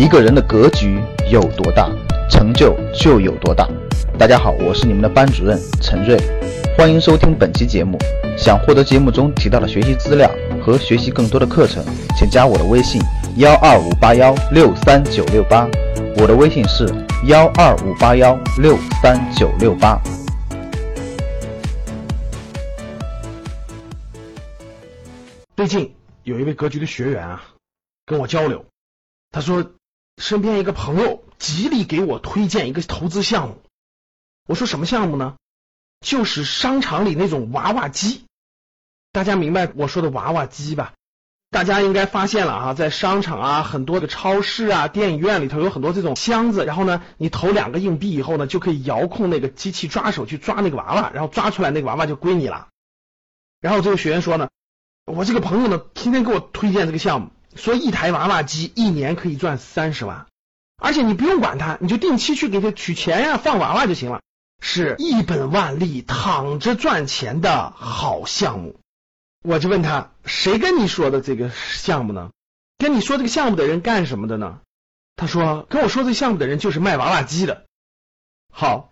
一个人的格局有多大，成就就有多大。大家好，我是你们的班主任陈瑞，欢迎收听本期节目。想获得节目中提到的学习资料和学习更多的课程，请加我的微信幺二五八幺六三九六八。我的微信是幺二五八幺六三九六八。最近有一位格局的学员啊，跟我交流，他说身边一个朋友极力给我推荐一个投资项目。我说什么项目呢？就是商场里那种娃娃机。大家明白我说的娃娃机吧？大家应该发现了啊，在商场啊，很多的超市啊、电影院里头有很多这种箱子，然后呢，你投两个硬币以后呢，就可以遥控那个机器抓手去抓那个娃娃，然后抓出来那个娃娃就归你了。然后这个学员说呢。我这个朋友呢，天天给我推荐这个项目，说一台娃娃机一年可以赚三十万，而且你不用管它，你就定期去给他取钱呀，放娃娃就行了，是一本万利，躺着赚钱的好项目。我就问他，谁跟你说的这个项目呢？跟你说这个项目的人干什么的呢？他说，跟我说这项目的人就是卖娃娃机的。好，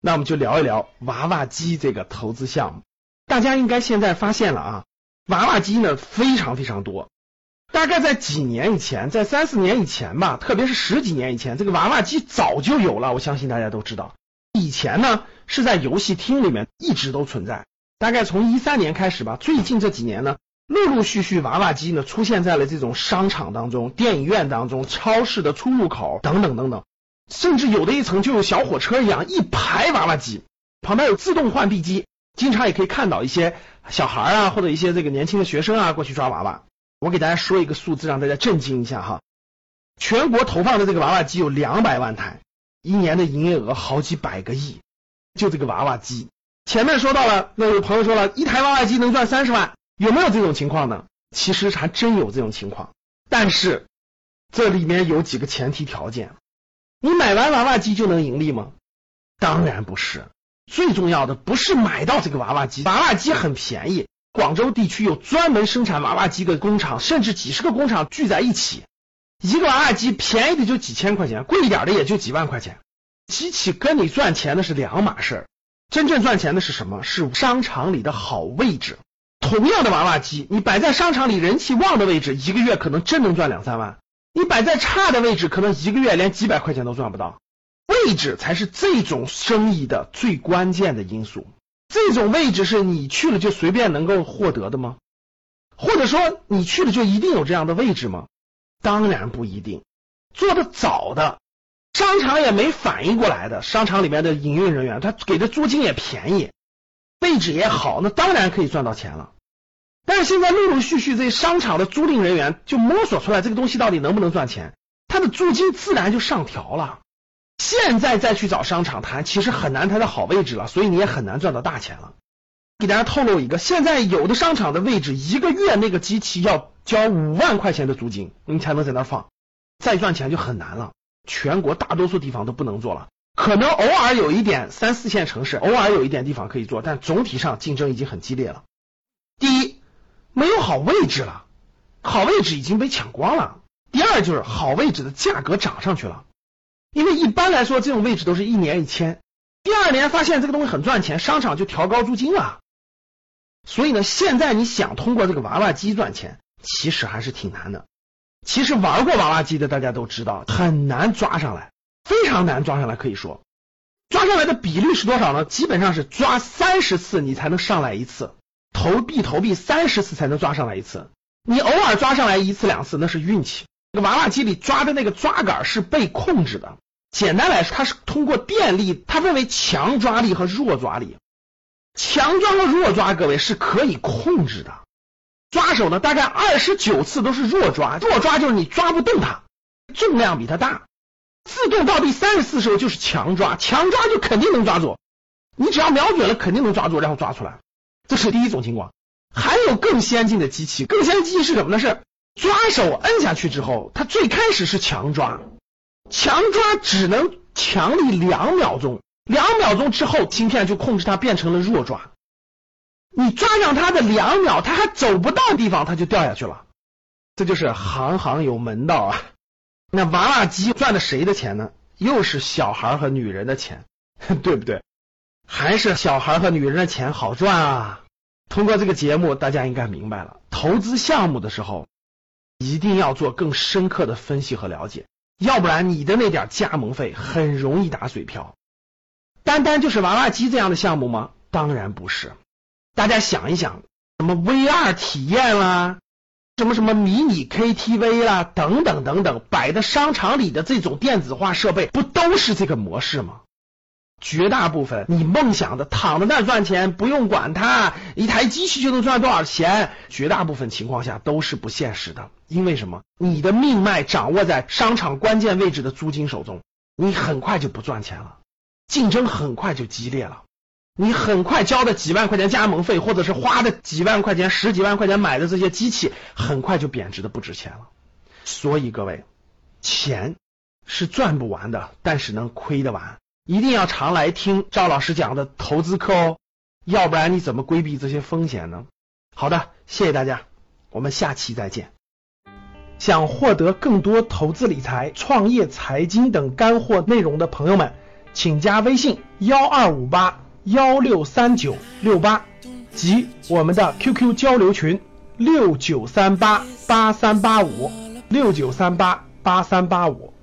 那我们就聊一聊娃娃机这个投资项目。大家应该现在发现了啊。娃娃机呢非常非常多，大概在几年以前，在三四年以前吧，特别是十几年以前，这个娃娃机早就有了。我相信大家都知道，以前呢是在游戏厅里面一直都存在。大概从一三年开始吧，最近这几年呢，陆陆续续娃娃机呢出现在了这种商场当中、电影院当中、超市的出入口等等等等，甚至有的一层就有小火车一样一排娃娃机，旁边有自动换币机。经常也可以看到一些小孩啊，或者一些这个年轻的学生啊过去抓娃娃。我给大家说一个数字，让大家震惊一下哈。全国投放的这个娃娃机有两百万台，一年的营业额好几百个亿。就这个娃娃机，前面说到了，那有朋友说了一台娃娃机能赚三十万，有没有这种情况呢？其实还真有这种情况，但是这里面有几个前提条件。你买完娃娃机就能盈利吗？当然不是。最重要的不是买到这个娃娃机，娃娃机很便宜。广州地区有专门生产娃娃机的工厂，甚至几十个工厂聚在一起，一个娃娃机便宜的就几千块钱，贵一点的也就几万块钱。机器跟你赚钱的是两码事，真正赚钱的是什么？是商场里的好位置。同样的娃娃机，你摆在商场里人气旺的位置，一个月可能真能赚两三万；你摆在差的位置，可能一个月连几百块钱都赚不到。位置才是这种生意的最关键的因素。这种位置是你去了就随便能够获得的吗？或者说你去了就一定有这样的位置吗？当然不一定。做的早的商场也没反应过来的，商场里面的营运人员他给的租金也便宜，位置也好，那当然可以赚到钱了。但是现在陆陆续续这些商场的租赁人员就摸索出来这个东西到底能不能赚钱，他的租金自然就上调了。现在再去找商场谈，其实很难谈到好位置了，所以你也很难赚到大钱了。给大家透露一个，现在有的商场的位置，一个月那个机器要交五万块钱的租金，你才能在那放，再赚钱就很难了。全国大多数地方都不能做了，可能偶尔有一点三四线城市，偶尔有一点地方可以做，但总体上竞争已经很激烈了。第一，没有好位置了，好位置已经被抢光了。第二，就是好位置的价格涨上去了。因为一般来说，这种位置都是一年一签，第二年发现这个东西很赚钱，商场就调高租金了。所以呢，现在你想通过这个娃娃机赚钱，其实还是挺难的。其实玩过娃娃机的大家都知道，很难抓上来，非常难抓上来。可以说，抓上来的比率是多少呢？基本上是抓三十次你才能上来一次，投币投币三十次才能抓上来一次。你偶尔抓上来一次两次，那是运气。娃娃机里抓的那个抓杆是被控制的，简单来说，它是通过电力，它分为强抓力和弱抓力。强抓和弱抓，各位是可以控制的。抓手呢，大概二十九次都是弱抓，弱抓就是你抓不动它，重量比它大。自动到第三十次时候就是强抓，强抓就肯定能抓住，你只要瞄准了，肯定能抓住，然后抓出来。这是第一种情况。还有更先进的机器，更先进机器是什么呢？是。抓手摁下去之后，它最开始是强抓，强抓只能强力两秒钟，两秒钟之后芯片就控制它变成了弱抓。你抓上它的两秒，它还走不到地方，它就掉下去了。这就是行行有门道啊！那娃娃机赚的谁的钱呢？又是小孩和女人的钱，对不对？还是小孩和女人的钱好赚啊？通过这个节目，大家应该明白了，投资项目的时候一定要做更深刻的分析和了解，要不然你的那点加盟费很容易打水漂。单单就是娃娃机这样的项目吗？当然不是。大家想一想，什么 VR 体验啦，什么什么迷你 KTV 啦，等等等等，摆在商场里的这种电子化设备，不都是这个模式吗？绝大部分你梦想的躺在那赚钱，不用管它，一台机器就能赚多少钱？绝大部分情况下都是不现实的，因为什么？你的命脉掌握在商场关键位置的租金手中，你很快就不赚钱了，竞争很快就激烈了，你很快交的几万块钱加盟费，或者是花的几万块钱、十几万块钱买的这些机器，很快就贬值的不值钱了。所以各位，钱是赚不完的，但是能亏得完。一定要常来听赵老师讲的投资课哦，要不然你怎么规避这些风险呢？好的，谢谢大家，我们下期再见。想获得更多投资理财、创业财经等干货内容的朋友们，请加微信幺二五八幺六三九六八及我们的 QQ 交流群六九三八八三八五六九三八八三八五。